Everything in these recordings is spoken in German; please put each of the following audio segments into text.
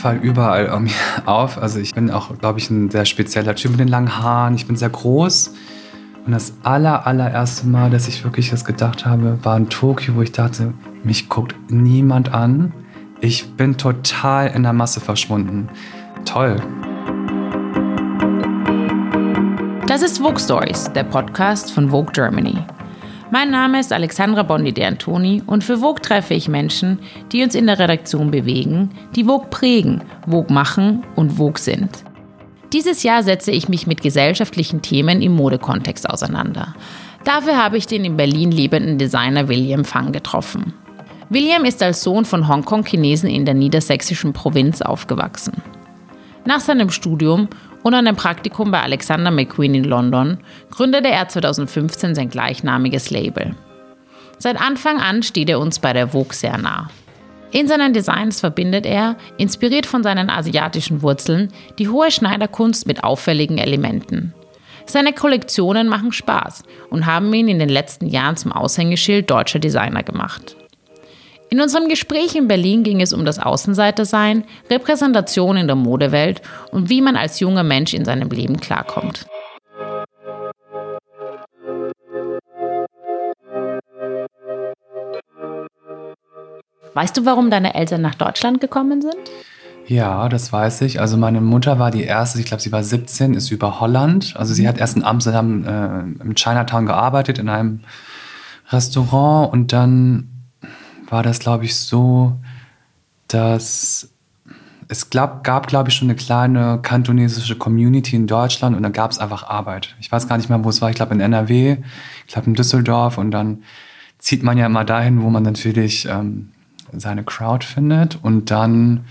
falle überall um auf. Also ich bin auch, glaube ich, ein sehr spezieller Typ mit den langen Haaren. Ich bin sehr groß. Und das aller, allererste Mal, dass ich wirklich das gedacht habe, war in Tokio, wo ich dachte, mich guckt niemand an. Ich bin total in der Masse verschwunden. Toll. Das ist Vogue Stories, der Podcast von Vogue Germany. Mein Name ist Alexandra Bondi de Antoni und für Vogue treffe ich Menschen, die uns in der Redaktion bewegen, die Vogue prägen, Vogue machen und Vogue sind. Dieses Jahr setze ich mich mit gesellschaftlichen Themen im Modekontext auseinander. Dafür habe ich den in Berlin lebenden Designer William Fang getroffen. William ist als Sohn von Hongkong-Chinesen in der niedersächsischen Provinz aufgewachsen. Nach seinem Studium und einem Praktikum bei Alexander McQueen in London gründete er 2015 sein gleichnamiges Label. Seit Anfang an steht er uns bei der Vogue sehr nah. In seinen Designs verbindet er, inspiriert von seinen asiatischen Wurzeln, die hohe Schneiderkunst mit auffälligen Elementen. Seine Kollektionen machen Spaß und haben ihn in den letzten Jahren zum Aushängeschild deutscher Designer gemacht. In unserem Gespräch in Berlin ging es um das Außenseitersein, Repräsentation in der Modewelt und wie man als junger Mensch in seinem Leben klarkommt. Weißt du, warum deine Eltern nach Deutschland gekommen sind? Ja, das weiß ich. Also meine Mutter war die erste, ich glaube, sie war 17, ist über Holland. Also sie hat erst in Amsterdam äh, im Chinatown gearbeitet, in einem Restaurant und dann war das, glaube ich, so, dass es glaub, gab, glaube ich, schon eine kleine kantonesische Community in Deutschland und da gab es einfach Arbeit. Ich weiß gar nicht mehr, wo es war. Ich glaube in NRW, ich glaube in Düsseldorf und dann zieht man ja immer dahin, wo man natürlich ähm, seine Crowd findet und dann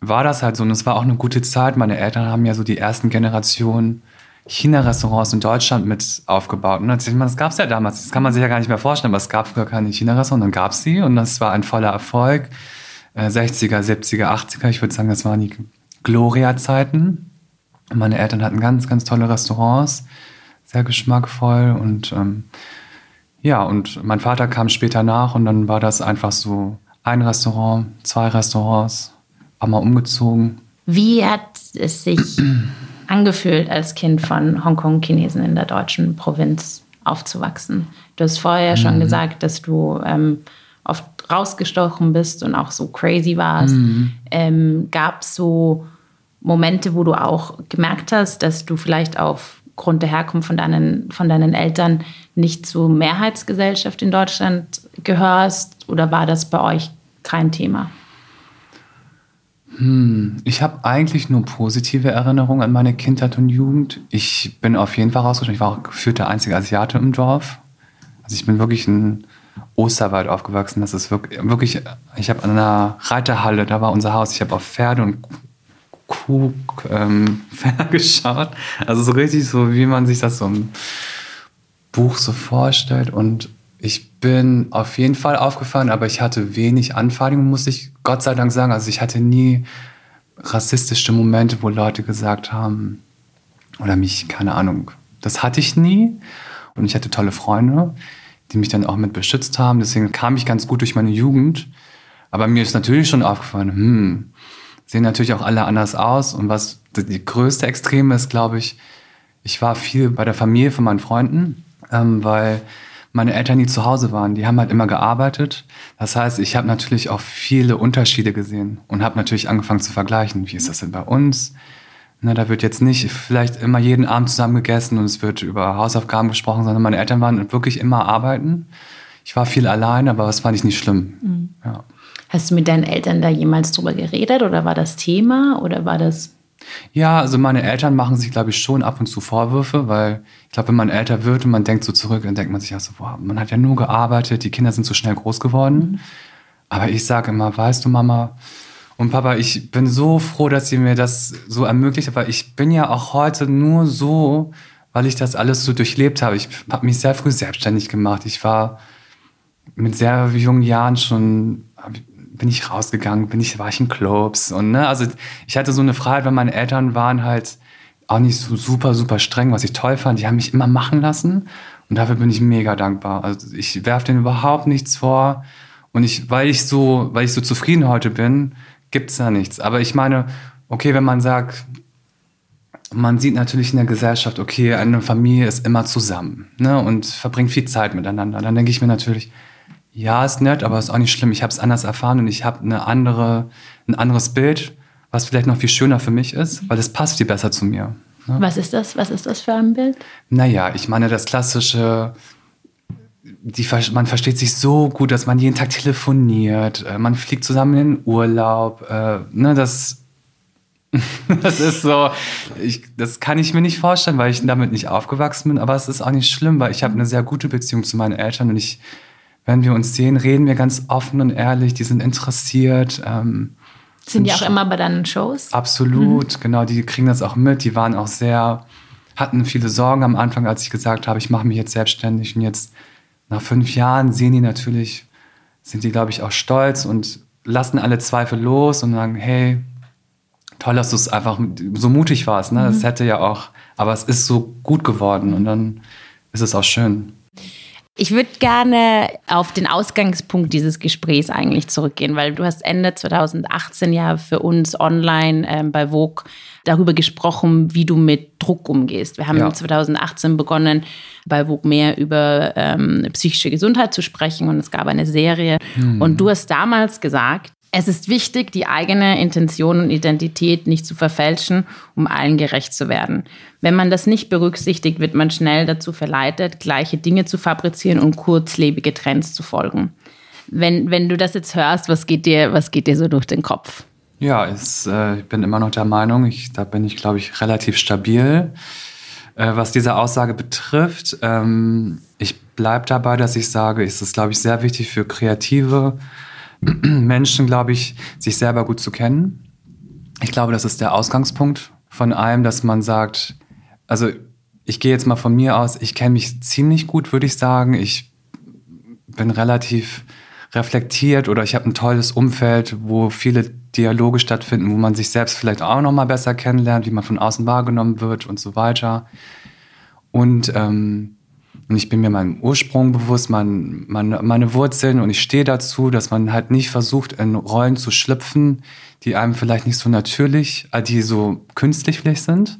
war das halt so und es war auch eine gute Zeit. Meine Eltern haben ja so die ersten Generationen China-Restaurants in Deutschland mit aufgebaut. Meine, das gab es ja damals, das kann man sich ja gar nicht mehr vorstellen, aber es gab früher keine China-Restaurants dann gab es sie und das war ein voller Erfolg. 60er, 70er, 80er, ich würde sagen, das waren die Gloria-Zeiten. Meine Eltern hatten ganz, ganz tolle Restaurants, sehr geschmackvoll und ähm, ja, und mein Vater kam später nach und dann war das einfach so ein Restaurant, zwei Restaurants, war mal umgezogen. Wie hat es sich angefühlt, als Kind von Hongkong-Chinesen in der deutschen Provinz aufzuwachsen. Du hast vorher mhm. schon gesagt, dass du ähm, oft rausgestochen bist und auch so crazy warst. Mhm. Ähm, Gab es so Momente, wo du auch gemerkt hast, dass du vielleicht aufgrund der Herkunft von deinen, von deinen Eltern nicht zur Mehrheitsgesellschaft in Deutschland gehörst? Oder war das bei euch kein Thema? Hm, ich habe eigentlich nur positive Erinnerungen an meine Kindheit und Jugend. Ich bin auf jeden Fall rausgekommen. Ich war auch gefühlt der einzige Asiate im Dorf. Also ich bin wirklich in Osterwald aufgewachsen. Das ist wirklich, wirklich ich habe an einer Reiterhalle, da war unser Haus. Ich habe auf Pferde und Kuh ähm, geschaut. Also so richtig so, wie man sich das so im Buch so vorstellt. Und ich bin auf jeden Fall aufgefallen, aber ich hatte wenig Anfeindungen, muss ich Gott sei Dank sagen. Also ich hatte nie rassistische Momente, wo Leute gesagt haben, oder mich, keine Ahnung, das hatte ich nie. Und ich hatte tolle Freunde, die mich dann auch mit beschützt haben. Deswegen kam ich ganz gut durch meine Jugend. Aber mir ist natürlich schon aufgefallen, hm, sehen natürlich auch alle anders aus. Und was die größte Extreme ist, glaube ich, ich war viel bei der Familie von meinen Freunden, ähm, weil meine Eltern nie zu Hause waren. Die haben halt immer gearbeitet. Das heißt, ich habe natürlich auch viele Unterschiede gesehen und habe natürlich angefangen zu vergleichen. Wie ist das denn bei uns? Na, da wird jetzt nicht vielleicht immer jeden Abend zusammen gegessen und es wird über Hausaufgaben gesprochen, sondern meine Eltern waren wirklich immer arbeiten. Ich war viel allein, aber das fand ich nicht schlimm. Mhm. Ja. Hast du mit deinen Eltern da jemals drüber geredet oder war das Thema oder war das ja, also meine Eltern machen sich, glaube ich, schon ab und zu Vorwürfe, weil ich glaube, wenn man älter wird und man denkt so zurück, dann denkt man sich auch so, boah, man hat ja nur gearbeitet, die Kinder sind so schnell groß geworden. Mhm. Aber ich sage immer, weißt du, Mama und Papa, ich bin so froh, dass ihr mir das so ermöglicht habt, weil ich bin ja auch heute nur so, weil ich das alles so durchlebt habe. Ich habe mich sehr früh selbstständig gemacht. Ich war mit sehr jungen Jahren schon, bin ich rausgegangen, bin ich, war ich in Clubs und ne, also ich hatte so eine Freiheit, weil meine Eltern waren halt auch nicht so super, super streng, was ich toll fand. Die haben mich immer machen lassen und dafür bin ich mega dankbar. Also ich werfe denen überhaupt nichts vor und ich, weil ich so, weil ich so zufrieden heute bin, gibt es da nichts. Aber ich meine, okay, wenn man sagt, man sieht natürlich in der Gesellschaft, okay, eine Familie ist immer zusammen ne, und verbringt viel Zeit miteinander. Dann denke ich mir natürlich, ja, ist nett, aber ist auch nicht schlimm. Ich habe es anders erfahren und ich habe eine andere, ein anderes Bild, was vielleicht noch viel schöner für mich ist, weil es passt viel besser zu mir. Ne? Was ist das? Was ist das für ein Bild? Naja, ich meine, das klassische, die, man versteht sich so gut, dass man jeden Tag telefoniert, äh, man fliegt zusammen in den Urlaub. Äh, ne, das, das ist so, ich, das kann ich mir nicht vorstellen, weil ich damit nicht aufgewachsen bin, aber es ist auch nicht schlimm, weil ich habe eine sehr gute Beziehung zu meinen Eltern und ich, wenn wir uns sehen, reden wir ganz offen und ehrlich, die sind interessiert. Ähm, sind die auch immer bei deinen Shows? Absolut, mhm. genau, die kriegen das auch mit, die waren auch sehr, hatten viele Sorgen am Anfang, als ich gesagt habe, ich mache mich jetzt selbstständig und jetzt nach fünf Jahren sehen die natürlich, sind die, glaube ich, auch stolz und lassen alle Zweifel los und sagen, hey, toll, dass du es einfach so mutig warst. Ne? Mhm. Das hätte ja auch, aber es ist so gut geworden und dann ist es auch schön. Ich würde gerne auf den Ausgangspunkt dieses Gesprächs eigentlich zurückgehen, weil du hast Ende 2018 ja für uns online ähm, bei Vogue darüber gesprochen, wie du mit Druck umgehst. Wir haben ja. 2018 begonnen, bei Vogue mehr über ähm, psychische Gesundheit zu sprechen und es gab eine Serie. Hm. Und du hast damals gesagt, es ist wichtig, die eigene Intention und Identität nicht zu verfälschen, um allen gerecht zu werden. Wenn man das nicht berücksichtigt, wird man schnell dazu verleitet, gleiche Dinge zu fabrizieren und kurzlebige Trends zu folgen. Wenn, wenn du das jetzt hörst, was geht dir, was geht dir so durch den Kopf? Ja, es, äh, ich bin immer noch der Meinung, ich, da bin ich, glaube ich, relativ stabil. Äh, was diese Aussage betrifft, ähm, ich bleibe dabei, dass ich sage, es ist, glaube ich, sehr wichtig für Kreative, Menschen, glaube ich, sich selber gut zu kennen. Ich glaube, das ist der Ausgangspunkt von allem, dass man sagt, also ich gehe jetzt mal von mir aus, ich kenne mich ziemlich gut, würde ich sagen. Ich bin relativ reflektiert oder ich habe ein tolles Umfeld, wo viele Dialoge stattfinden, wo man sich selbst vielleicht auch noch mal besser kennenlernt, wie man von außen wahrgenommen wird und so weiter. Und ähm, und ich bin mir meinem Ursprung bewusst, mein, meine, meine Wurzeln und ich stehe dazu, dass man halt nicht versucht, in Rollen zu schlüpfen, die einem vielleicht nicht so natürlich, äh, die so künstlich vielleicht sind.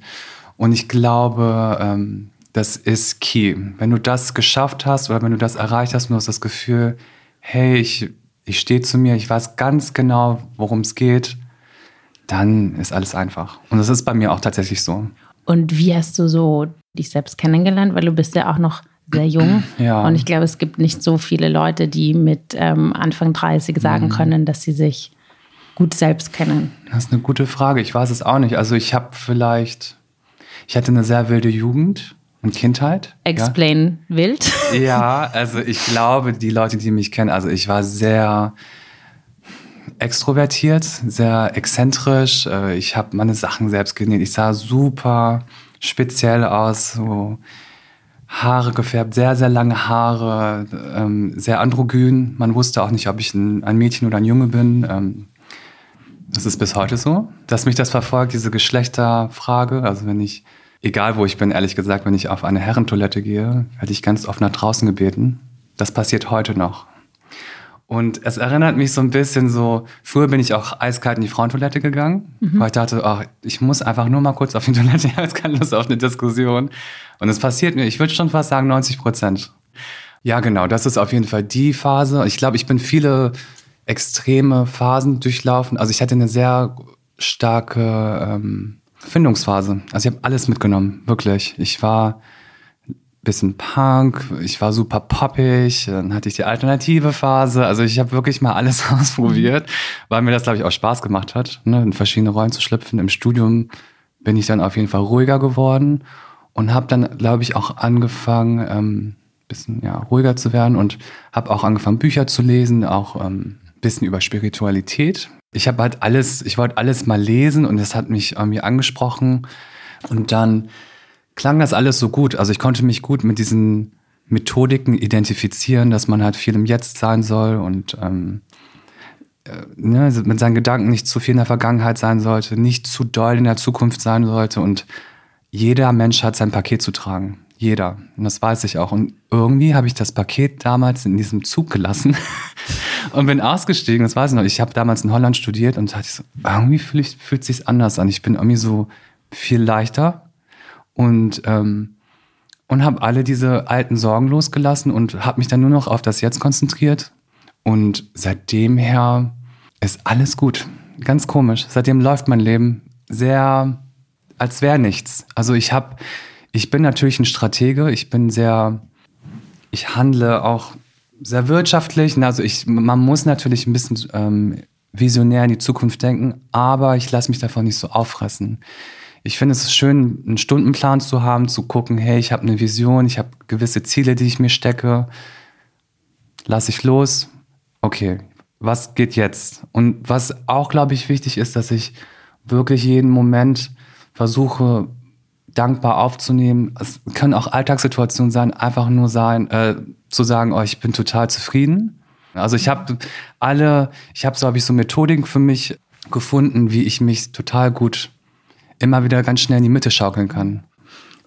Und ich glaube, ähm, das ist key. Wenn du das geschafft hast oder wenn du das erreicht hast du hast das Gefühl, hey, ich, ich stehe zu mir, ich weiß ganz genau, worum es geht, dann ist alles einfach. Und das ist bei mir auch tatsächlich so. Und wie hast du so dich selbst kennengelernt? Weil du bist ja auch noch sehr jung. Ja. Und ich glaube, es gibt nicht so viele Leute, die mit ähm, Anfang 30 sagen mhm. können, dass sie sich gut selbst kennen. Das ist eine gute Frage. Ich weiß es auch nicht. Also ich habe vielleicht, ich hatte eine sehr wilde Jugend und Kindheit. Explain ja. wild. Ja, also ich glaube, die Leute, die mich kennen, also ich war sehr extrovertiert, sehr exzentrisch. Äh, ich habe meine Sachen selbst genäht. Ich sah super speziell aus, so Haare gefärbt, sehr, sehr lange Haare, ähm, sehr androgyn. Man wusste auch nicht, ob ich ein, ein Mädchen oder ein Junge bin. Ähm, das ist bis heute so, dass mich das verfolgt, diese Geschlechterfrage. Also wenn ich, egal wo ich bin, ehrlich gesagt, wenn ich auf eine Herrentoilette gehe, werde ich ganz oft nach draußen gebeten. Das passiert heute noch. Und es erinnert mich so ein bisschen so, früher bin ich auch eiskalt in die Frauentoilette gegangen, mhm. weil ich dachte, ach, ich muss einfach nur mal kurz auf die Toilette, ich habe jetzt keine Lust auf eine Diskussion. Und es passiert mir, ich würde schon fast sagen 90 Prozent. Ja, genau, das ist auf jeden Fall die Phase. Ich glaube, ich bin viele extreme Phasen durchlaufen. Also ich hatte eine sehr starke ähm, Findungsphase. Also ich habe alles mitgenommen, wirklich. Ich war bisschen Punk, ich war super poppig, dann hatte ich die alternative Phase. Also ich habe wirklich mal alles ausprobiert, weil mir das, glaube ich, auch Spaß gemacht hat, ne, in verschiedene Rollen zu schlüpfen. Im Studium bin ich dann auf jeden Fall ruhiger geworden und habe dann, glaube ich, auch angefangen, ähm, bisschen ja, ruhiger zu werden und habe auch angefangen, Bücher zu lesen, auch ähm, bisschen über Spiritualität. Ich habe halt alles, ich wollte alles mal lesen und das hat mich irgendwie angesprochen. Und dann klang das alles so gut. Also ich konnte mich gut mit diesen Methodiken identifizieren, dass man halt viel im Jetzt sein soll und ähm, äh, ne, mit seinen Gedanken nicht zu viel in der Vergangenheit sein sollte, nicht zu doll in der Zukunft sein sollte. Und jeder Mensch hat sein Paket zu tragen. Jeder. Und das weiß ich auch. Und irgendwie habe ich das Paket damals in diesem Zug gelassen und bin ausgestiegen, das weiß ich noch. Ich habe damals in Holland studiert und dachte so, irgendwie fühlt, fühlt es sich anders an. Ich bin irgendwie so viel leichter und, ähm, und habe alle diese alten Sorgen losgelassen und habe mich dann nur noch auf das Jetzt konzentriert. Und seitdem her ist alles gut. Ganz komisch. Seitdem läuft mein Leben sehr, als wäre nichts. Also ich habe, ich bin natürlich ein Stratege. Ich bin sehr, ich handle auch sehr wirtschaftlich. Also ich, man muss natürlich ein bisschen ähm, visionär in die Zukunft denken, aber ich lasse mich davon nicht so auffressen. Ich finde es schön, einen Stundenplan zu haben, zu gucken, hey, ich habe eine Vision, ich habe gewisse Ziele, die ich mir stecke. Lass ich los. Okay, was geht jetzt? Und was auch, glaube ich, wichtig ist, dass ich wirklich jeden Moment versuche, dankbar aufzunehmen. Es können auch Alltagssituationen sein, einfach nur sein, äh, zu sagen, oh, ich bin total zufrieden. Also ich habe alle, ich habe so habe ich so Methodiken für mich gefunden, wie ich mich total gut immer wieder ganz schnell in die Mitte schaukeln kann.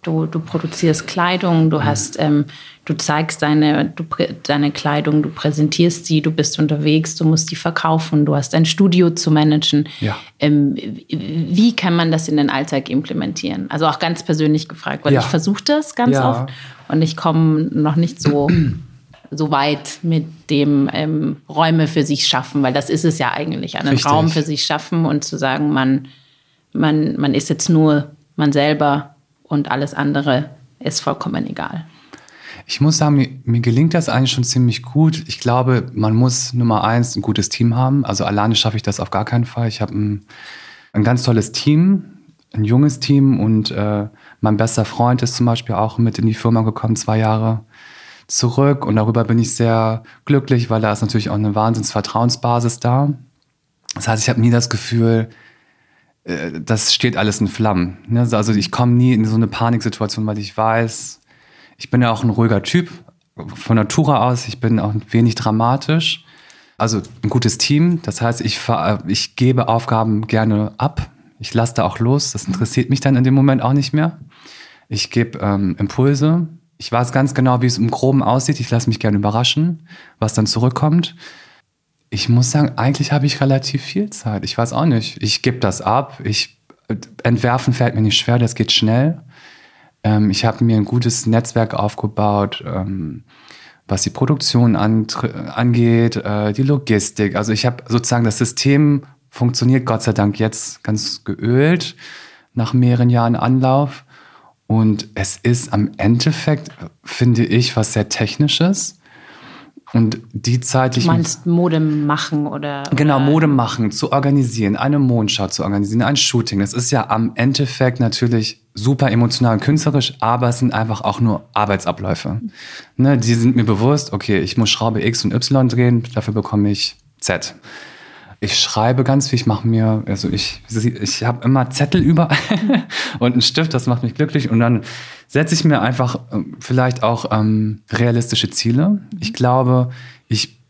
Du, du produzierst Kleidung, du hast, ähm, du zeigst deine, du, deine Kleidung, du präsentierst sie, du bist unterwegs, du musst die verkaufen, du hast ein Studio zu managen. Ja. Ähm, wie kann man das in den Alltag implementieren? Also auch ganz persönlich gefragt, weil ja. ich versuche das ganz ja. oft und ich komme noch nicht so, so weit mit dem ähm, Räume für sich schaffen, weil das ist es ja eigentlich, einen Richtig. Raum für sich schaffen und zu sagen, man, man, man ist jetzt nur man selber und alles andere ist vollkommen egal. Ich muss sagen, mir, mir, gelingt das eigentlich schon ziemlich gut. Ich glaube, man muss Nummer eins ein gutes Team haben. Also alleine schaffe ich das auf gar keinen Fall. Ich habe ein, ein ganz tolles Team, ein junges Team und äh, mein bester Freund ist zum Beispiel auch mit in die Firma gekommen, zwei Jahre zurück. Und darüber bin ich sehr glücklich, weil da ist natürlich auch eine Wahnsinnsvertrauensbasis da. Das heißt, ich habe nie das Gefühl, äh, das steht alles in Flammen. Ne? Also ich komme nie in so eine Paniksituation, weil ich weiß, ich bin ja auch ein ruhiger Typ von Natur aus. Ich bin auch wenig dramatisch. Also ein gutes Team. Das heißt, ich, ich gebe Aufgaben gerne ab. Ich lasse da auch los. Das interessiert mich dann in dem Moment auch nicht mehr. Ich gebe ähm, Impulse. Ich weiß ganz genau, wie es im Groben aussieht. Ich lasse mich gerne überraschen, was dann zurückkommt. Ich muss sagen, eigentlich habe ich relativ viel Zeit. Ich weiß auch nicht. Ich gebe das ab. Ich, entwerfen fällt mir nicht schwer, das geht schnell. Ähm, ich habe mir ein gutes Netzwerk aufgebaut, ähm, was die Produktion an, angeht, äh, die Logistik. Also ich habe sozusagen das System funktioniert Gott sei Dank jetzt ganz geölt nach mehreren Jahren Anlauf. Und es ist am Endeffekt, finde ich, was sehr Technisches. Und die Zeit, du meinst Mode machen oder? Genau, Mode machen, zu organisieren, eine Mondschau zu organisieren, ein Shooting. Das ist ja am Endeffekt natürlich super emotional und künstlerisch, aber es sind einfach auch nur Arbeitsabläufe. Ne, die sind mir bewusst, okay, ich muss Schraube X und Y drehen, dafür bekomme ich Z. Ich schreibe ganz viel, ich mache mir, also ich, ich habe immer Zettel überall und einen Stift, das macht mich glücklich. Und dann setze ich mir einfach ähm, vielleicht auch ähm, realistische Ziele. Ich glaube, ich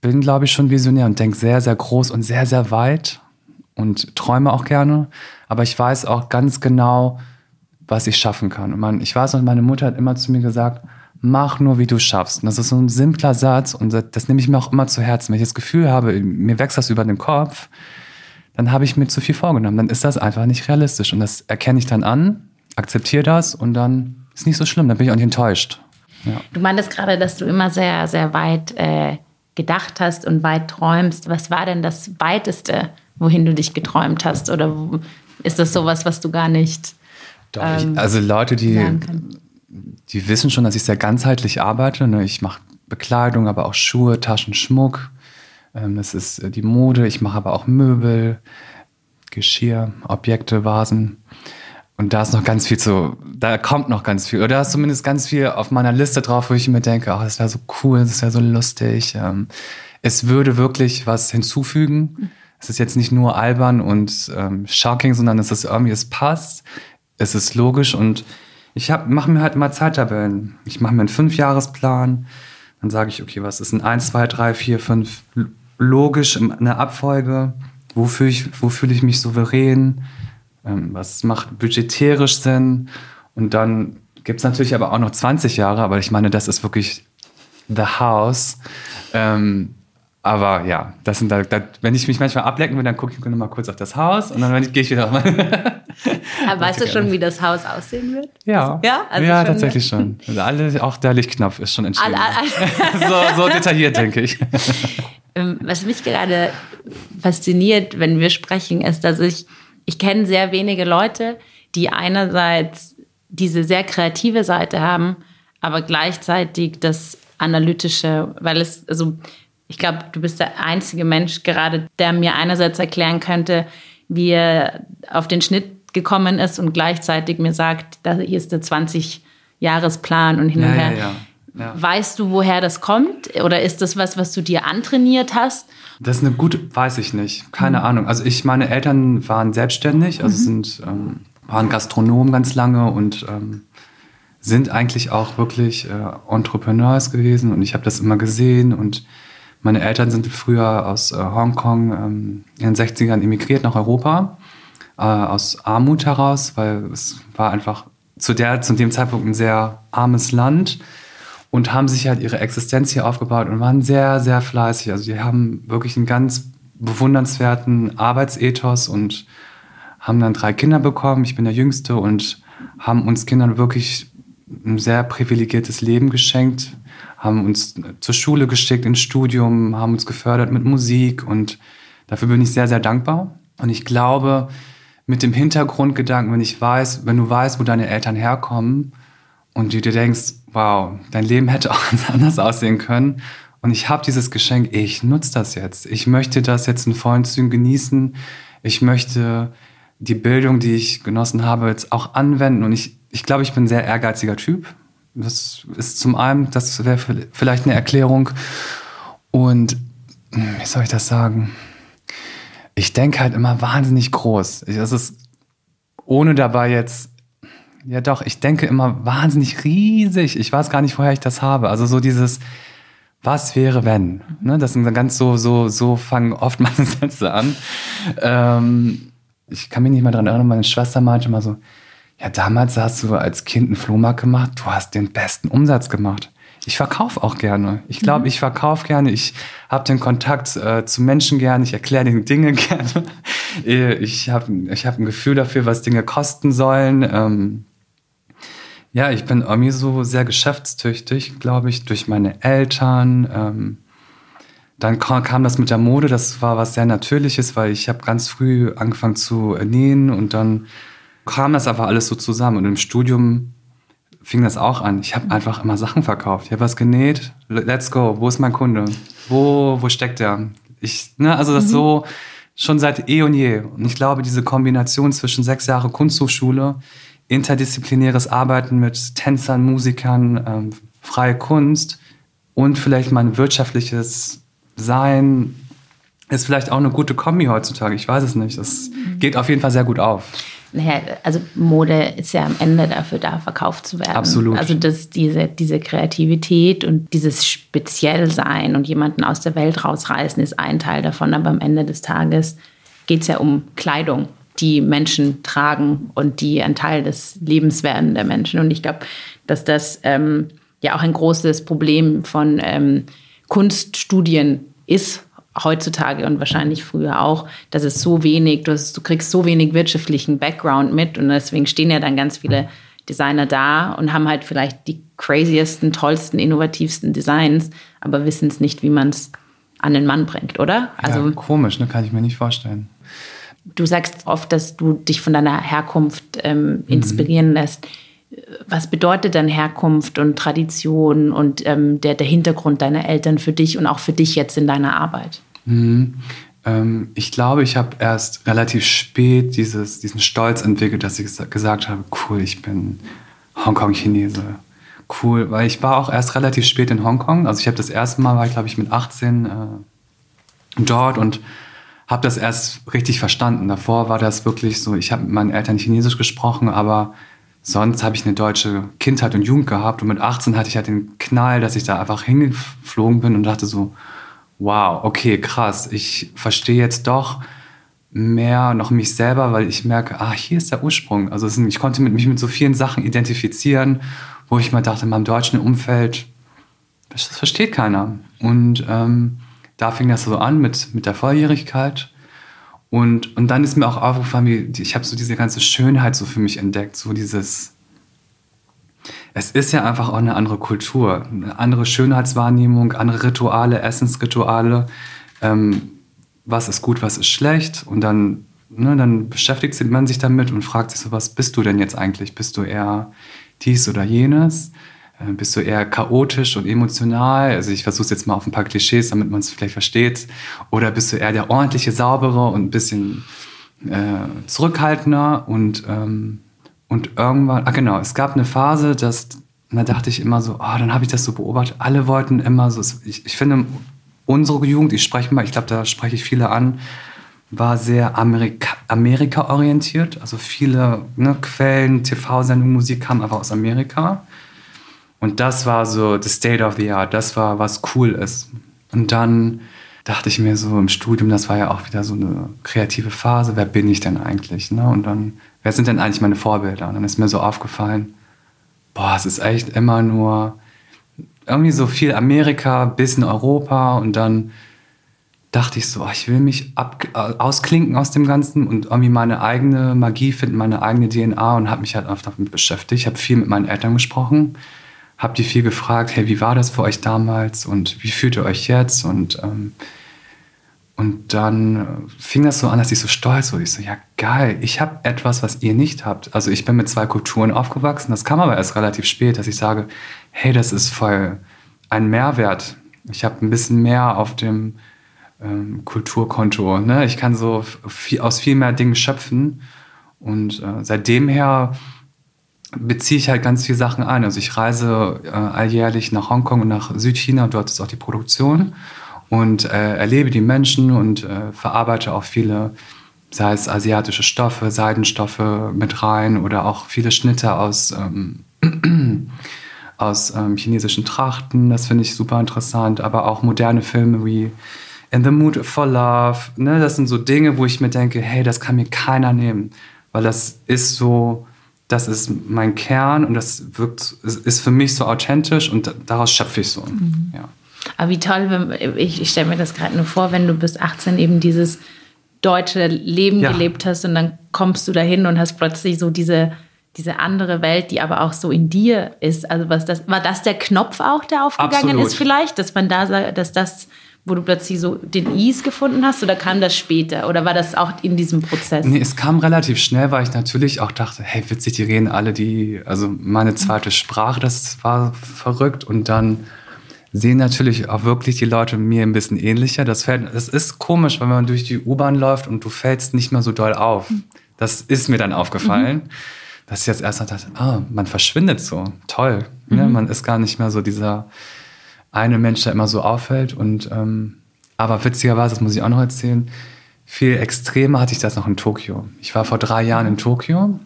bin, glaube ich, schon visionär und denke sehr, sehr groß und sehr, sehr weit und träume auch gerne. Aber ich weiß auch ganz genau, was ich schaffen kann. Und man, ich weiß noch, meine Mutter hat immer zu mir gesagt, mach nur, wie du schaffst. Und das ist so ein simpler Satz und das, das nehme ich mir auch immer zu Herzen. Wenn ich das Gefühl habe, mir wächst das über den Kopf, dann habe ich mir zu viel vorgenommen. Dann ist das einfach nicht realistisch. Und das erkenne ich dann an, akzeptiere das und dann ist nicht so schlimm, dann bin ich auch nicht enttäuscht. Ja. Du meintest gerade, dass du immer sehr, sehr weit äh, gedacht hast und weit träumst. Was war denn das Weiteste, wohin du dich geträumt hast? Oder ist das sowas, was du gar nicht. Doch, ähm, ich, also Leute, die die wissen schon, dass ich sehr ganzheitlich arbeite. Ne? Ich mache Bekleidung, aber auch Schuhe, Taschen, Schmuck. Ähm, es ist äh, die Mode. Ich mache aber auch Möbel, Geschirr, Objekte, Vasen. Und da ist noch ganz viel zu, da kommt noch ganz viel. Oder da ist zumindest ganz viel auf meiner Liste drauf, wo ich mir denke, oh, das wäre so cool, das wäre so lustig. Ähm, es würde wirklich was hinzufügen. Es ist jetzt nicht nur albern und ähm, shocking, sondern es ist irgendwie, es passt, es ist logisch und ich mache mir halt immer Zeittabellen. Ich mache mir einen Fünfjahresplan. Dann sage ich, okay, was ist ein 1, 2, 3, 4, 5 logisch eine Abfolge? Wo fühle ich, wo fühl ich mich souverän? Ähm, was macht budgetärisch Sinn? Und dann gibt es natürlich aber auch noch 20 Jahre, aber ich meine, das ist wirklich the house. Ähm, Aber ja, das sind da, da, wenn ich mich manchmal ablecken will, dann gucke ich noch mal kurz auf das Haus und dann gehe ich wieder auf meine. Aber weißt du schon, wie das Haus aussehen wird? Ja. Ja, also ja schon tatsächlich schon. Also alle, auch der Lichtknopf ist schon entschieden. Alle, alle. so, so detailliert, denke ich. Ähm, was mich gerade fasziniert, wenn wir sprechen, ist, dass ich, ich kenne sehr wenige Leute, die einerseits diese sehr kreative Seite haben, aber gleichzeitig das analytische, weil es, also ich glaube, du bist der einzige Mensch gerade, der mir einerseits erklären könnte, wie er auf den Schnitt gekommen ist und gleichzeitig mir sagt, da hier ist der 20-Jahresplan und hin und ja, her. Ja, ja. Ja. Weißt du, woher das kommt? Oder ist das was, was du dir antrainiert hast? Das ist eine gute, weiß ich nicht. Keine mhm. Ahnung. Also ich, meine Eltern waren selbstständig, also mhm. sind, ähm, waren Gastronomen ganz lange und ähm, sind eigentlich auch wirklich äh, Entrepreneurs gewesen. Und ich habe das immer gesehen. Und meine Eltern sind früher aus äh, Hongkong ähm, in den 60ern emigriert nach Europa. Äh, aus Armut heraus, weil es war einfach zu, der, zu dem Zeitpunkt ein sehr armes Land und haben sich halt ihre Existenz hier aufgebaut und waren sehr, sehr fleißig. Also die haben wirklich einen ganz bewundernswerten Arbeitsethos und haben dann drei Kinder bekommen. Ich bin der Jüngste und haben uns Kindern wirklich ein sehr privilegiertes Leben geschenkt, haben uns zur Schule geschickt, ins Studium, haben uns gefördert mit Musik und dafür bin ich sehr, sehr dankbar. Und ich glaube, mit dem Hintergrundgedanken, wenn ich weiß, wenn du weißt, wo deine Eltern herkommen und du dir denkst, wow, dein Leben hätte auch ganz anders aussehen können. Und ich habe dieses Geschenk, ich nutze das jetzt. Ich möchte das jetzt in vollen Zügen genießen. Ich möchte die Bildung, die ich genossen habe, jetzt auch anwenden. Und ich, ich glaube, ich bin ein sehr ehrgeiziger Typ. Das ist zum einen, das wäre vielleicht eine Erklärung. Und hm, wie soll ich das sagen? Ich denke halt immer wahnsinnig groß. Das ist, ohne dabei jetzt ja, doch, ich denke immer wahnsinnig riesig. Ich weiß gar nicht, woher ich das habe. Also so dieses, was wäre, wenn? Ne, das sind dann ganz so, so, so fangen oft meine Sätze an. Ähm, ich kann mich nicht mal daran erinnern, meine Schwester meinte mal so, ja, damals hast du als Kind einen Flohmarkt gemacht, du hast den besten Umsatz gemacht. Ich verkaufe auch gerne. Ich glaube, mhm. ich verkaufe gerne. Ich habe den Kontakt äh, zu Menschen gerne. Ich erkläre den Dinge gerne. ich habe ich hab ein Gefühl dafür, was Dinge kosten sollen. Ähm, ja, ich bin irgendwie so sehr geschäftstüchtig, glaube ich, durch meine Eltern. Ähm, dann kam das mit der Mode, das war was sehr Natürliches, weil ich habe ganz früh angefangen zu nähen und dann kam das einfach alles so zusammen. Und im Studium fing das auch an. Ich habe einfach immer Sachen verkauft. Ich habe was genäht, let's go, wo ist mein Kunde? Wo, wo steckt der? Ich, ne, also das mhm. so schon seit eh und je. Und ich glaube, diese Kombination zwischen sechs Jahre Kunsthochschule, interdisziplinäres Arbeiten mit Tänzern, Musikern, ähm, freie Kunst und vielleicht mein wirtschaftliches Sein ist vielleicht auch eine gute Kombi heutzutage. Ich weiß es nicht. Das geht auf jeden Fall sehr gut auf. Naja, also Mode ist ja am Ende dafür da, verkauft zu werden. Absolut. Also das, diese, diese Kreativität und dieses Speziellsein und jemanden aus der Welt rausreißen ist ein Teil davon. Aber am Ende des Tages geht es ja um Kleidung die Menschen tragen und die ein Teil des Lebens werden der Menschen. Und ich glaube, dass das ähm, ja auch ein großes Problem von ähm, Kunststudien ist heutzutage und wahrscheinlich früher auch, dass es so wenig, du, hast, du kriegst so wenig wirtschaftlichen Background mit und deswegen stehen ja dann ganz viele Designer da und haben halt vielleicht die craziesten, tollsten, innovativsten Designs, aber wissen es nicht, wie man es an den Mann bringt, oder? Also ja, komisch, ne? kann ich mir nicht vorstellen. Du sagst oft, dass du dich von deiner Herkunft ähm, mhm. inspirieren mhm. lässt. Was bedeutet dann Herkunft und Tradition und ähm, der, der Hintergrund deiner Eltern für dich und auch für dich jetzt in deiner Arbeit? Mhm. Ähm, ich glaube, ich habe erst relativ spät dieses, diesen Stolz entwickelt, dass ich gesagt habe, cool, ich bin Hongkong-Chinese. Cool, weil ich war auch erst relativ spät in Hongkong. Also ich habe das erste Mal, war ich glaube ich mit 18 äh, dort und habe das erst richtig verstanden. Davor war das wirklich so, ich habe mit meinen Eltern Chinesisch gesprochen, aber sonst habe ich eine deutsche Kindheit und Jugend gehabt. Und mit 18 hatte ich halt den Knall, dass ich da einfach hingeflogen bin und dachte so, wow, okay, krass, ich verstehe jetzt doch mehr noch mich selber, weil ich merke, ah, hier ist der Ursprung. Also ich konnte mich mit so vielen Sachen identifizieren, wo ich mal dachte, in meinem deutschen Umfeld, das versteht keiner. Und ähm, da fing das so an mit, mit der Volljährigkeit. Und, und dann ist mir auch aufgefallen, wie, ich habe so diese ganze Schönheit so für mich entdeckt, so dieses, es ist ja einfach auch eine andere Kultur, eine andere Schönheitswahrnehmung, andere Rituale, Essensrituale. Ähm, was ist gut, was ist schlecht? Und dann, ne, dann beschäftigt man sich damit und fragt sich so, was bist du denn jetzt eigentlich? Bist du eher dies oder jenes? Äh, bist du eher chaotisch und emotional? Also ich versuche es jetzt mal auf ein paar Klischees, damit man es vielleicht versteht. Oder bist du eher der ordentliche, saubere und ein bisschen äh, zurückhaltender? Und, ähm, und irgendwann, ah genau, es gab eine Phase, dass, da dachte ich immer so, oh, dann habe ich das so beobachtet. Alle wollten immer so, ich, ich finde, unsere Jugend, ich spreche mal, ich glaube, da spreche ich viele an, war sehr Amerika, Amerika orientiert. Also viele ne, Quellen, TV-Sendungen, Musik kamen einfach aus Amerika. Und das war so the state of the art, das war, was cool ist. Und dann dachte ich mir so im Studium, das war ja auch wieder so eine kreative Phase, wer bin ich denn eigentlich? Ne? Und dann, wer sind denn eigentlich meine Vorbilder? Und dann ist mir so aufgefallen, boah, es ist echt immer nur irgendwie so viel Amerika, bisschen Europa und dann dachte ich so, oh, ich will mich ab, ausklinken aus dem Ganzen und irgendwie meine eigene Magie finden, meine eigene DNA und habe mich halt einfach damit beschäftigt. Ich habe viel mit meinen Eltern gesprochen habe die viel gefragt, hey, wie war das für euch damals und wie fühlt ihr euch jetzt? Und, ähm, und dann äh, fing das so an, dass ich so stolz wurde. Ich so, ja geil, ich habe etwas, was ihr nicht habt. Also ich bin mit zwei Kulturen aufgewachsen. Das kam aber erst relativ spät, dass ich sage, hey, das ist voll ein Mehrwert. Ich habe ein bisschen mehr auf dem ähm, Kulturkonto. Ne? Ich kann so viel, aus viel mehr Dingen schöpfen. Und äh, seitdem her beziehe ich halt ganz viele Sachen ein. Also ich reise äh, alljährlich nach Hongkong und nach Südchina dort ist auch die Produktion und äh, erlebe die Menschen und äh, verarbeite auch viele, sei es asiatische Stoffe, Seidenstoffe mit rein oder auch viele Schnitte aus, ähm, aus ähm, chinesischen Trachten. Das finde ich super interessant, aber auch moderne Filme wie In the Mood for Love. Ne? Das sind so Dinge, wo ich mir denke, hey, das kann mir keiner nehmen, weil das ist so das ist mein Kern und das wirkt, ist für mich so authentisch und daraus schöpfe ich so. Mhm. Ja. Aber wie toll, wenn, ich, ich stelle mir das gerade nur vor, wenn du bis 18 eben dieses deutsche Leben ja. gelebt hast und dann kommst du dahin und hast plötzlich so diese, diese andere Welt, die aber auch so in dir ist. Also was das, war das der Knopf auch, der aufgegangen Absolut. ist vielleicht, dass man da sagt, dass das wo du plötzlich so den Ease gefunden hast oder kam das später oder war das auch in diesem Prozess? Nee, es kam relativ schnell, weil ich natürlich auch dachte, hey, witzig, die reden alle die, also meine zweite Sprache, das war verrückt und dann sehen natürlich auch wirklich die Leute mir ein bisschen ähnlicher. Das, fällt, das ist komisch, wenn man durch die U-Bahn läuft und du fällst nicht mehr so doll auf. Das ist mir dann aufgefallen. Mhm. Dass ich jetzt erst mal dachte, ah, man verschwindet so. Toll. Ne? Mhm. Ne? Man ist gar nicht mehr so dieser eine Mensch, der immer so auffällt. Und, ähm, aber witzigerweise, das muss ich auch noch erzählen, viel extremer hatte ich das noch in Tokio. Ich war vor drei Jahren in Tokio.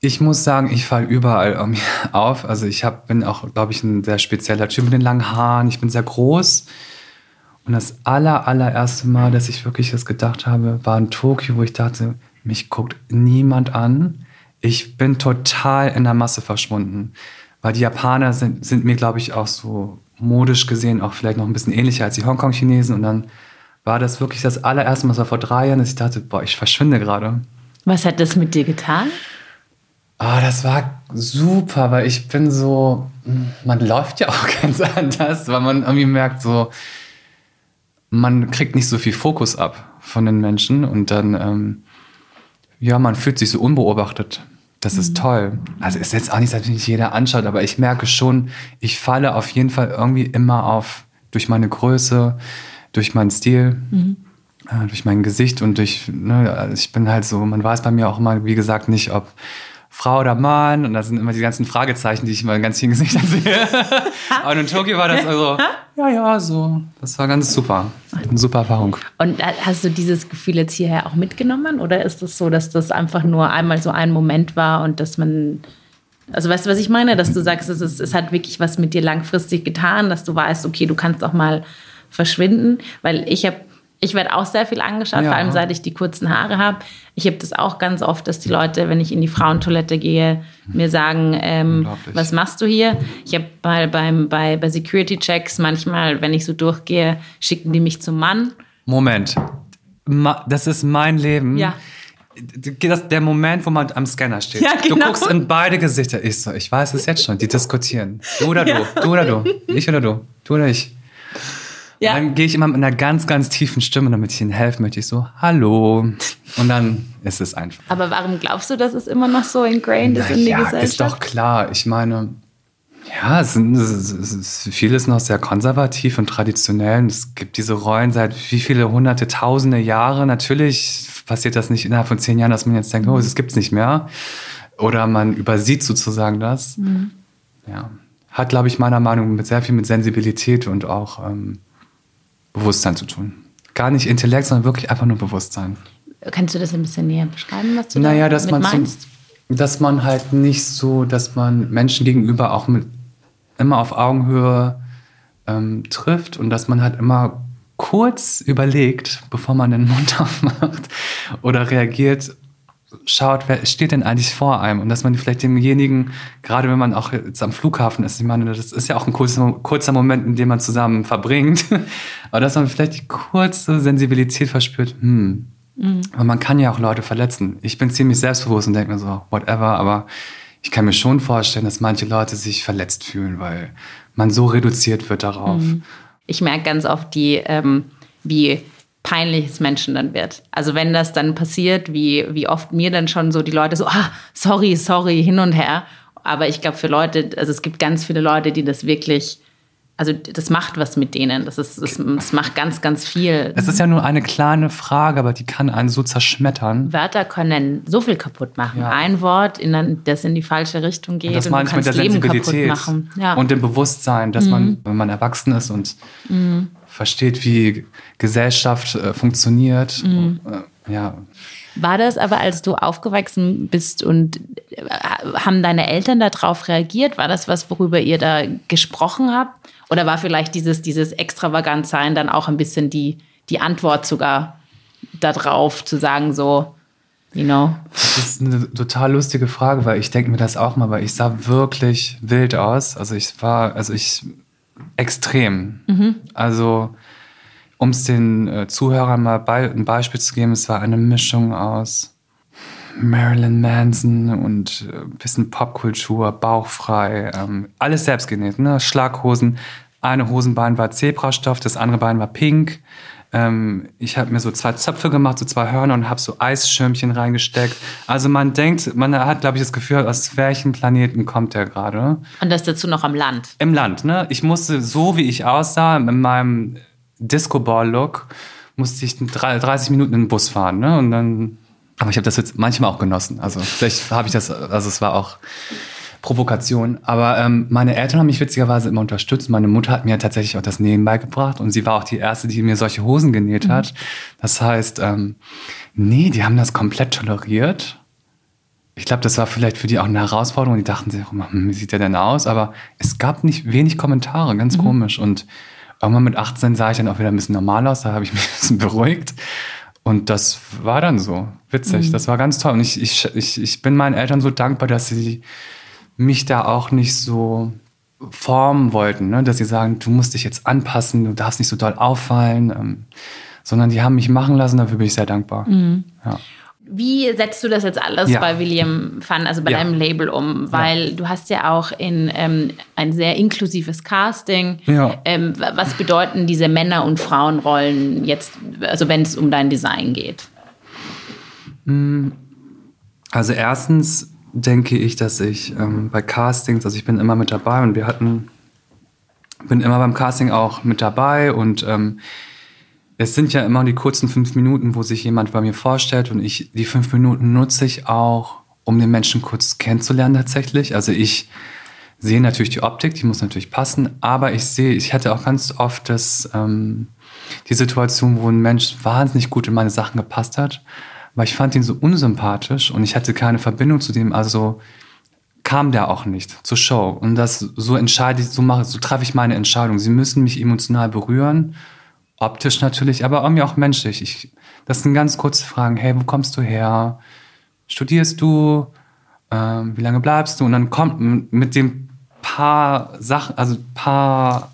Ich muss sagen, ich falle überall um auf. Also ich hab, bin auch, glaube ich, ein sehr spezieller Typ mit den langen Haaren. Ich bin sehr groß. Und das aller, allererste Mal, dass ich wirklich das gedacht habe, war in Tokio, wo ich dachte, mich guckt niemand an. Ich bin total in der Masse verschwunden. Weil die Japaner sind, sind mir, glaube ich, auch so modisch gesehen auch vielleicht noch ein bisschen ähnlicher als die Hongkong-Chinesen. Und dann war das wirklich das allererste Mal, so vor drei Jahren, dass ich dachte, boah, ich verschwinde gerade. Was hat das mit dir getan? Ah, das war super, weil ich bin so, man läuft ja auch ganz anders, weil man irgendwie merkt, so, man kriegt nicht so viel Fokus ab von den Menschen und dann, ähm, ja, man fühlt sich so unbeobachtet. Das ist mhm. toll. Also ist jetzt auch nicht, dass nicht jeder anschaut, aber ich merke schon, ich falle auf jeden Fall irgendwie immer auf durch meine Größe, durch meinen Stil, mhm. äh, durch mein Gesicht und durch, ne, also ich bin halt so, man weiß bei mir auch immer, wie gesagt, nicht, ob Frau oder Mann. Und da sind immer die ganzen Fragezeichen, die ich immer in ganz vielen Gesichtern sehe. und in Tokio war das also, ja, ja, so. Das war ganz super. Eine super Erfahrung. Und hast du dieses Gefühl jetzt hierher auch mitgenommen? Oder ist es das so, dass das einfach nur einmal so ein Moment war und dass man. Also weißt du, was ich meine? Dass du sagst, es, ist, es hat wirklich was mit dir langfristig getan, dass du weißt, okay, du kannst auch mal verschwinden. Weil ich habe Ich werde auch sehr viel angeschaut, Ja. vor allem seit ich die kurzen Haare habe. Ich habe das auch ganz oft, dass die Leute, wenn ich in die Frauentoilette gehe, mir sagen, ähm, was machst du hier? Ich habe bei, beim, bei, bei Security-Checks manchmal, wenn ich so durchgehe, schicken die mich zum Mann. Moment. Das ist mein Leben. Ja. Das, der Moment, wo man am Scanner steht. Ja, Du genau. guckst in beide Gesichter. Ich so, ich weiß es jetzt schon. Die diskutieren. Du oder du, du oder du, ich oder du, du oder ich. Ja. Dann gehe ich immer mit einer ganz, ganz tiefen Stimme, damit ich ihnen helfen möchte. Ich so, hallo. Und dann ist es einfach. Aber warum glaubst du, dass es immer noch so ingrained ist in die ja, Gesellschaft? ist doch klar. Ich meine, ja, es sind, es ist, es vieles noch sehr konservativ und traditionell. Und es gibt diese Rollen seit wie viele hunderte, tausende Jahre. Natürlich passiert das nicht innerhalb von zehn Jahren, dass man jetzt denkt, oh, das gibt's nicht mehr. Oder man übersieht sozusagen das. Mhm. Ja. Hat, glaube ich, meiner Meinung nach mit sehr viel mit Sensibilität und auch ähm, Bewusstsein zu tun. Gar nicht Intellekt, sondern wirklich einfach nur Bewusstsein. Kannst du das ein bisschen näher beschreiben, was du Naja, da dass man, meinst? zum, dass man halt nicht so, dass man Menschen gegenüber auch mit immer auf Augenhöhe ähm, trifft und dass man halt immer kurz überlegt, bevor man den Mund aufmacht oder reagiert, schaut, wer steht denn eigentlich vor einem und dass man vielleicht demjenigen, gerade wenn man auch jetzt am Flughafen ist, ich meine, das ist ja auch ein kurzer, kurzer Moment, in dem man zusammen verbringt, aber dass man vielleicht die kurze Sensibilität verspürt, hm, aber man kann ja auch Leute verletzen. Ich bin ziemlich selbstbewusst und denke mir so, whatever, aber ich kann mir schon vorstellen, dass manche Leute sich verletzt fühlen, weil man so reduziert wird darauf. Ich merke ganz oft, die, ähm, wie peinlich es Menschen dann wird. Also wenn das dann passiert, wie, wie oft mir dann schon so die Leute so, ah, sorry, sorry, hin und her. Aber ich glaube für Leute, also es gibt ganz viele Leute, die das wirklich, also das macht was mit denen. Das, ist, das, das macht ganz, ganz viel. Es ist ja nur eine kleine Frage, aber die kann einen so zerschmettern. Wörter können so viel kaputt machen. Ja. Ein Wort, in, das in die falsche Richtung geht Das und meine du ich mit der Leben kaputt Sensibilität. Mhm. und dem Bewusstsein, dass man, wenn man erwachsen ist und versteht, wie Gesellschaft äh, funktioniert, Mhm. äh, ja, War das aber, als du aufgewachsen bist und äh, haben deine Eltern darauf reagiert? War das was, worüber ihr da gesprochen habt? Oder war vielleicht dieses, dieses Extravagantsein dann auch ein bisschen die, die Antwort sogar darauf, zu sagen so, you know, Das ist eine total lustige Frage, weil ich denke mir das auch mal, weil ich sah wirklich wild aus. Also ich war, also ich extrem. Also um es den äh, Zuhörern mal bei, ein Beispiel zu geben, es war eine Mischung aus Marilyn Manson und äh, ein bisschen Popkultur, bauchfrei, ähm, alles selbst genäht, ne? Schlaghosen. Eine Hosenbein war Zebrastoff, das andere Bein war pink. Ähm, ich habe mir so zwei Zöpfe gemacht, so zwei Hörner und habe so Eisschirmchen reingesteckt. Also man denkt, man hat, glaube ich, das Gefühl, aus welchem Planeten kommt der gerade? und das dazu noch am Land. Im Land, ne? Ich musste, so wie ich aussah, in meinem Disco-Ball-Look, musste ich drei- 30 Minuten in den Bus fahren, ne? Und dann, aber ich habe das jetzt manchmal auch genossen. Also vielleicht habe ich das, also es war auch Provokation. Aber ähm, meine Eltern haben mich witzigerweise immer unterstützt. Meine Mutter hat mir tatsächlich auch das Nähen beigebracht und sie war auch die erste, die mir solche Hosen genäht hat. Das heißt, ähm, nee, die haben das komplett toleriert. Ich glaube, das war vielleicht für die auch eine Herausforderung. Die dachten sich auch immer, hm, wie sieht der denn aus? Aber es gab nicht wenig Kommentare, ganz komisch. Und irgendwann mit 18 sah ich dann auch wieder ein bisschen normal aus. Da habe ich mich ein bisschen beruhigt. Und das war dann so witzig. Das war ganz toll. Und ich, ich, ich, ich bin meinen Eltern so dankbar, dass sie mich da auch nicht so formen wollten. Ne? Dass sie sagen, du musst dich jetzt anpassen, du darfst nicht so doll auffallen. Ähm, sondern die haben mich machen lassen, dafür bin ich sehr dankbar. Ja. Wie setzt du das jetzt alles Ja. bei William Fun, also bei Ja. deinem Label um? Weil du hast ja auch in ähm, ein sehr inklusives Casting. Ja. Ähm, wa- was bedeuten diese Männer- und Frauenrollen jetzt, also wenn es um dein Design geht? Also erstens denke ich, dass ich ähm, bei Castings, also ich bin immer mit dabei und wir hatten, bin immer beim Casting auch mit dabei und ähm, es sind ja immer die kurzen fünf Minuten, wo sich jemand bei mir vorstellt und ich die fünf Minuten nutze ich auch, um den Menschen kurz kennenzulernen tatsächlich. Also ich sehe natürlich die Optik, die muss natürlich passen, aber ich sehe, ich hatte auch ganz oft das, ähm, die Situation, wo ein Mensch wahnsinnig gut in meine Sachen gepasst hat, weil ich fand ihn so unsympathisch und ich hatte keine Verbindung zu dem, also kam der auch nicht zur Show. Und das so entscheide ich, so mache, so treffe ich meine Entscheidung. Sie müssen mich emotional berühren optisch natürlich, aber irgendwie auch menschlich. Ich, das sind ganz kurze Fragen. Hey, wo kommst du her? Studierst du? Ähm, wie lange bleibst du? Und dann kommt mit dem paar Sachen, also paar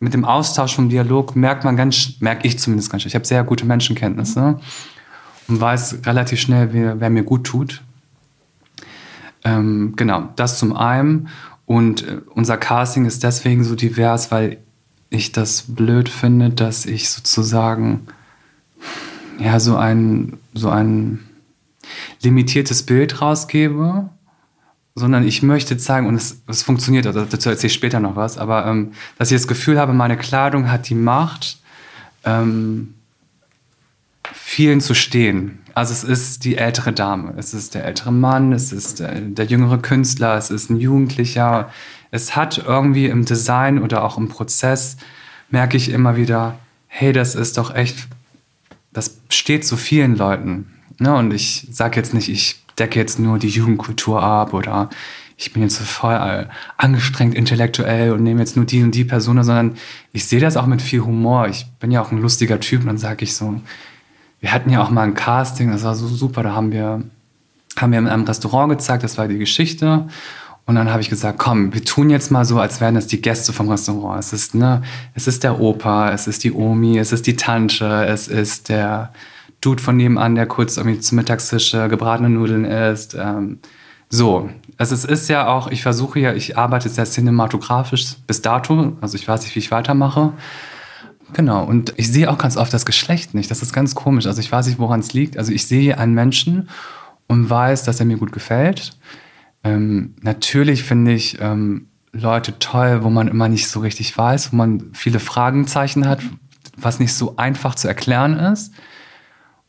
mit dem Austausch vom Dialog merkt man ganz, merke ich zumindest ganz schnell. Ich habe sehr gute Menschenkenntnisse und weiß relativ schnell, wer, wer mir gut tut. Ähm, genau, das zum einen. Und äh, unser Casting ist deswegen so divers, weil ich das blöd finde, dass ich sozusagen ja so ein, so ein limitiertes Bild rausgebe, sondern ich möchte zeigen, und es, es funktioniert, also dazu erzähle ich später noch was, aber ähm, dass ich das Gefühl habe, meine Kleidung hat die Macht, ähm, vielen zu stehen. Also es ist die ältere Dame, es ist der ältere Mann, es ist der, der jüngere Künstler, es ist ein Jugendlicher. Es hat irgendwie im Design oder auch im Prozess, merke ich immer wieder, hey, das ist doch echt, das steht zu vielen Leuten. Ne? Und ich sage jetzt nicht, ich decke jetzt nur die Jugendkultur ab oder ich bin jetzt voll angestrengt intellektuell und nehme jetzt nur die und die Person, sondern ich sehe das auch mit viel Humor. Ich bin ja auch ein lustiger Typ und dann sage ich so, wir hatten ja auch mal ein Casting, das war so super, da haben wir, haben wir in einem Restaurant gezeigt, das war die Geschichte. Und dann habe ich gesagt, komm, wir tun jetzt mal so, als wären es die Gäste vom Restaurant. Es ist, ne, es ist der Opa, es ist die Omi, es ist die Tante, es ist der Dude von nebenan, der kurz irgendwie zum Mittagstisch äh, gebratene Nudeln isst. Ähm, so, also es ist ja auch, ich versuche ja, ich arbeite sehr cinematografisch bis dato, also ich weiß nicht, wie ich weitermache. Genau, und ich sehe auch ganz oft das Geschlecht nicht. Das ist ganz komisch. Also ich weiß nicht, woran es liegt. Also ich sehe einen Menschen und weiß, dass er mir gut gefällt. Ähm, natürlich finde ich ähm, Leute toll, wo man immer nicht so richtig weiß, wo man viele Fragenzeichen hat, was nicht so einfach zu erklären ist.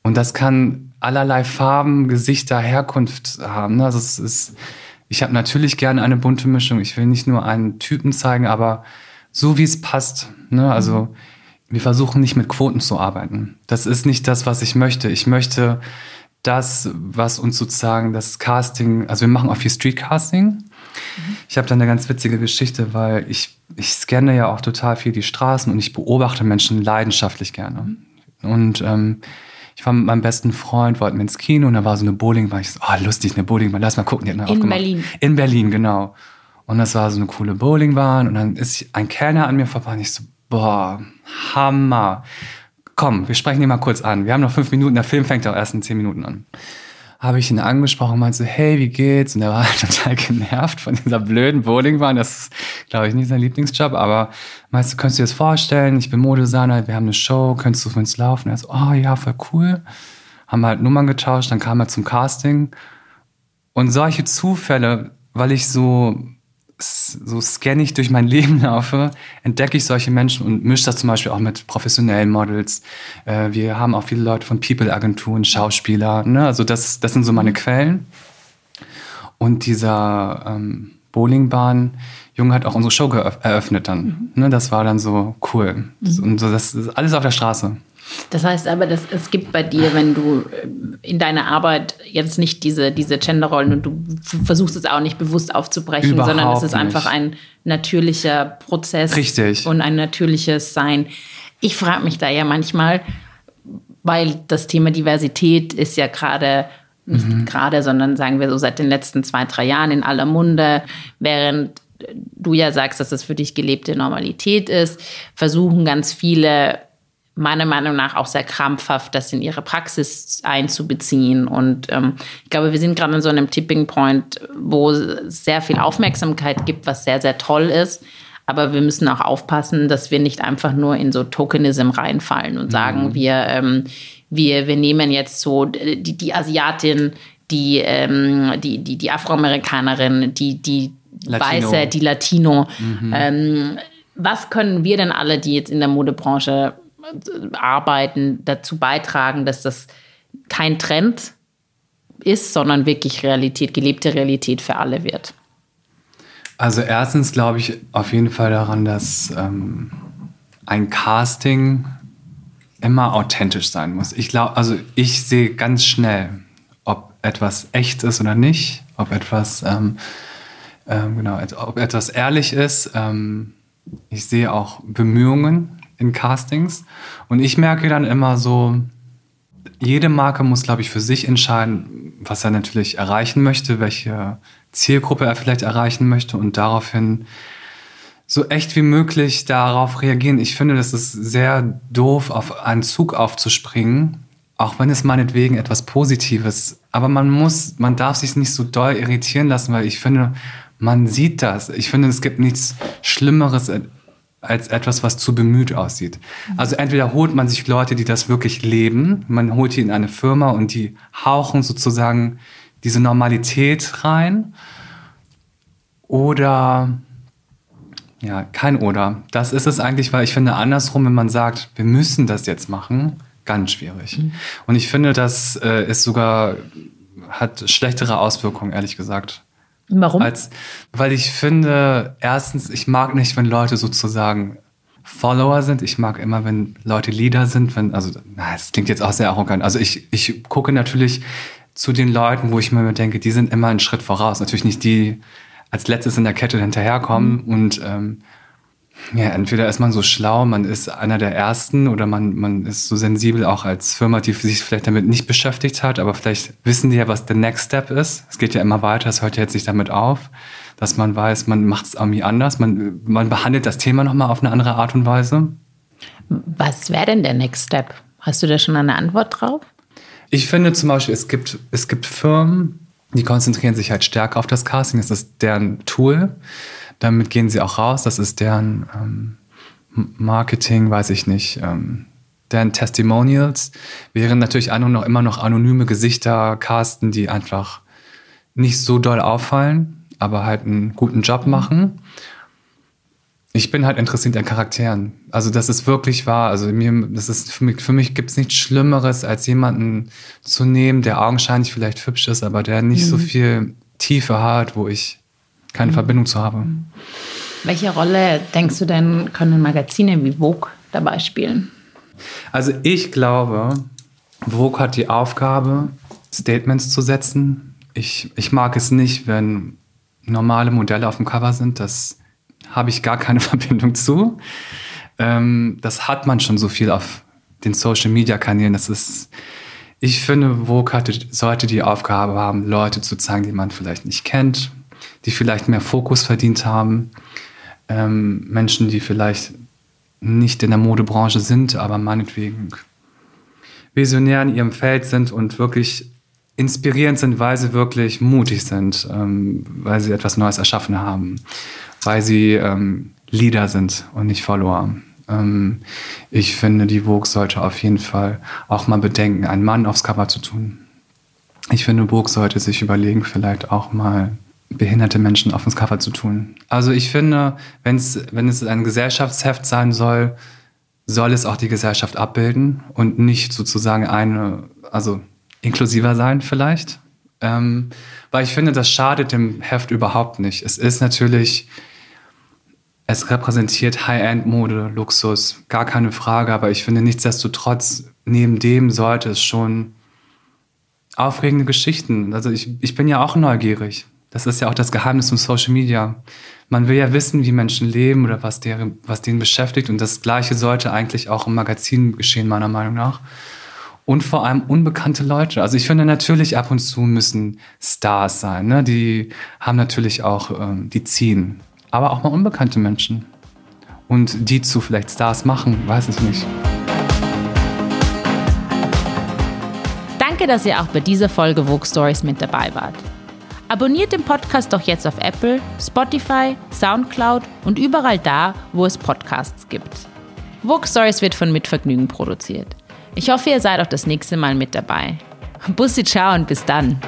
Und das kann allerlei Farben, Gesichter, Herkunft haben. Ne? Also es ist, ich habe natürlich gerne eine bunte Mischung. Ich will nicht nur einen Typen zeigen, aber so wie es passt. Ne? Also wir versuchen nicht mit Quoten zu arbeiten. Das ist nicht das, was ich möchte. Ich möchte das, was uns sozusagen das Casting, also wir machen auch viel Streetcasting. Mhm. Ich habe da eine ganz witzige Geschichte, weil ich, ich scanne ja auch total viel die Straßen und ich beobachte Menschen leidenschaftlich gerne. Und ähm, ich war mit meinem besten Freund, wollten wir ins Kino und da war so eine Bowlingbahn. Ich so, oh, lustig, eine Bowlingbahn, lass mal gucken. Die hat In aufgemacht. Berlin. In Berlin, genau. Und das war so eine coole Bowlingbahn und dann ist ein Kellner an mir vorbei und ich so, boah, Hammer. Komm, wir sprechen ihn mal kurz an. Wir haben noch fünf Minuten, der Film fängt auch erst in zehn Minuten an. Habe ich ihn angesprochen meinte so, hey, wie geht's? Und er war total genervt von dieser blöden Bowlingbahn. Das ist, glaube ich, nicht sein Lieblingsjob, aber meinst du, könntest du dir das vorstellen? Ich bin Modedesigner, wir haben eine Show, könntest du für uns laufen? er so, oh ja, voll cool. Haben halt Nummern getauscht, dann kam er zum Casting. Und solche Zufälle, weil ich so so scanne ich durch mein Leben laufe, entdecke ich solche Menschen und mische das zum Beispiel auch mit professionellen Models. Äh, wir haben auch viele Leute von People-Agenturen, Schauspieler. Ne? Also das, das sind so meine Quellen. Und dieser ähm, Bowlingbahn-Junge hat auch unsere Show eröffnet dann. Mhm. Ne? Das war dann so cool. Mhm. Und so, das ist alles auf der Straße. Das heißt aber, dass es gibt bei dir, wenn du äh, in deiner Arbeit jetzt nicht diese, diese Genderrollen und du versuchst es auch nicht bewusst aufzubrechen, Überhaupt sondern es ist nicht. einfach ein natürlicher Prozess Richtig. und ein natürliches Sein. Ich frage mich da ja manchmal, weil das Thema Diversität ist ja gerade nicht mhm. gerade, sondern sagen wir so seit den letzten zwei, drei Jahren in aller Munde, während du ja sagst, dass das für dich gelebte Normalität ist, versuchen ganz viele meiner Meinung nach auch sehr krampfhaft, das in ihre Praxis einzubeziehen. Und ähm, ich glaube, wir sind gerade an so einem Tipping Point, wo es sehr viel Aufmerksamkeit gibt, was sehr, sehr toll ist. Aber wir müssen auch aufpassen, dass wir nicht einfach nur in so Tokenism reinfallen und sagen, mhm. wir, ähm, wir, wir nehmen jetzt so die, die Asiatin, die, ähm, die, die, die Afroamerikanerin, die, die Latino. Weiße, die Latino. Mhm. Ähm, was können wir denn alle, die jetzt in der Modebranche arbeiten, dazu beitragen, dass das kein Trend ist, sondern wirklich Realität, gelebte Realität für alle wird? Also erstens glaube ich auf jeden Fall daran, dass ähm, ein Casting immer authentisch sein muss. Ich glaube, also ich sehe ganz schnell, ob etwas echt ist oder nicht, ob etwas ähm, ähm, genau, ob etwas ehrlich ist. Ähm, ich sehe auch Bemühungen in Castings. Und ich merke dann immer so, jede Marke muss, glaube ich, für sich entscheiden, was er natürlich erreichen möchte, welche Zielgruppe er vielleicht erreichen möchte und daraufhin so echt wie möglich darauf reagieren. Ich finde, das ist sehr doof, auf einen Zug aufzuspringen, auch wenn es meinetwegen etwas Positives, aber man muss, man darf sich nicht so doll irritieren lassen, weil ich finde, man sieht das. Ich finde, es gibt nichts Schlimmeres als etwas, was zu bemüht aussieht. Also entweder holt man sich Leute, die das wirklich leben, man holt die in eine Firma und die hauchen sozusagen diese Normalität rein. Oder, ja, kein Oder. Das ist es eigentlich, weil ich finde, andersrum, wenn man sagt, wir müssen das jetzt machen, ganz schwierig. Mhm. Und ich finde, das äh, ist sogar, hat schlechtere Auswirkungen, ehrlich gesagt. Warum? Als, weil ich finde, erstens, ich mag nicht, wenn Leute sozusagen Follower sind. Ich mag immer, wenn Leute Leader sind. Wenn, also, na, das klingt jetzt auch sehr arrogant. Also ich, ich gucke natürlich zu den Leuten, wo ich mir denke, die sind immer einen Schritt voraus. Natürlich nicht die als letztes in der Kette hinterherkommen mhm. und ähm, ja, entweder ist man so schlau, man ist einer der Ersten oder man, man ist so sensibel auch als Firma, die sich vielleicht damit nicht beschäftigt hat, aber vielleicht wissen die ja, was der Next Step ist. Es geht ja immer weiter, es hört ja jetzt nicht damit auf, dass man weiß, man macht es irgendwie anders, man, man behandelt das Thema nochmal auf eine andere Art und Weise. Was wäre denn der Next Step? Hast du da schon eine Antwort drauf? Ich finde zum Beispiel, es gibt, es gibt Firmen, die konzentrieren sich halt stärker auf das Casting, das ist deren Tool. Damit gehen sie auch raus. Das ist deren ähm, Marketing, weiß ich nicht. Ähm, deren Testimonials wären natürlich auch noch immer noch anonyme Gesichter casten, die einfach nicht so doll auffallen, aber halt einen guten Job machen. Ich bin halt interessiert an Charakteren. Also das ist wirklich wahr. Also mir, das ist für mich, für mich gibt es nichts Schlimmeres, als jemanden zu nehmen, der augenscheinlich vielleicht hübsch ist, aber der nicht mhm. so viel Tiefe hat, wo ich keine mhm. Verbindung zu haben. Welche Rolle denkst du denn, können Magazine wie Vogue dabei spielen? Also ich glaube, Vogue hat die Aufgabe, Statements zu setzen. Ich, ich mag es nicht, wenn normale Modelle auf dem Cover sind. Das habe ich gar keine Verbindung zu. Ähm, das hat man schon so viel auf den Social-Media-Kanälen. Das ist, ich finde, Vogue sollte die Aufgabe haben, Leute zu zeigen, die man vielleicht nicht kennt, die vielleicht mehr Fokus verdient haben. Ähm, Menschen, die vielleicht nicht in der Modebranche sind, aber meinetwegen visionär in ihrem Feld sind und wirklich inspirierend sind, weil sie wirklich mutig sind, ähm, weil sie etwas Neues erschaffen haben, weil sie ähm, Leader sind und nicht Follower. Ähm, ich finde, die Vogue sollte auf jeden Fall auch mal bedenken, einen Mann aufs Cover zu tun. Ich finde, Vogue sollte sich überlegen, vielleicht auch mal behinderte Menschen auf ins Cover zu tun. Also ich finde, wenn's, wenn es ein Gesellschaftsheft sein soll, soll es auch die Gesellschaft abbilden und nicht sozusagen eine, also inklusiver sein vielleicht. Ähm, weil ich finde, das schadet dem Heft überhaupt nicht. Es ist natürlich, es repräsentiert High-End-Mode, Luxus, gar keine Frage, aber ich finde nichtsdestotrotz, neben dem sollte es schon aufregende Geschichten. Also ich, ich bin ja auch neugierig. Das ist ja auch das Geheimnis von Social Media. Man will ja wissen, wie Menschen leben oder was, deren, was denen beschäftigt. Und das Gleiche sollte eigentlich auch im Magazin geschehen, meiner Meinung nach. Und vor allem unbekannte Leute. Also ich finde natürlich ab und zu müssen Stars sein. Ne? Die haben natürlich auch, ähm, die ziehen. Aber auch mal unbekannte Menschen. Und die zu vielleicht Stars machen, weiß ich nicht. Danke, dass ihr auch bei dieser Folge Vogue Stories mit dabei wart. Abonniert den Podcast doch jetzt auf Apple, Spotify, Soundcloud und überall da, wo es Podcasts gibt. Vogue Stories wird von Mitvergnügen produziert. Ich hoffe, ihr seid auch das nächste Mal mit dabei. Bussi, ciao und bis dann.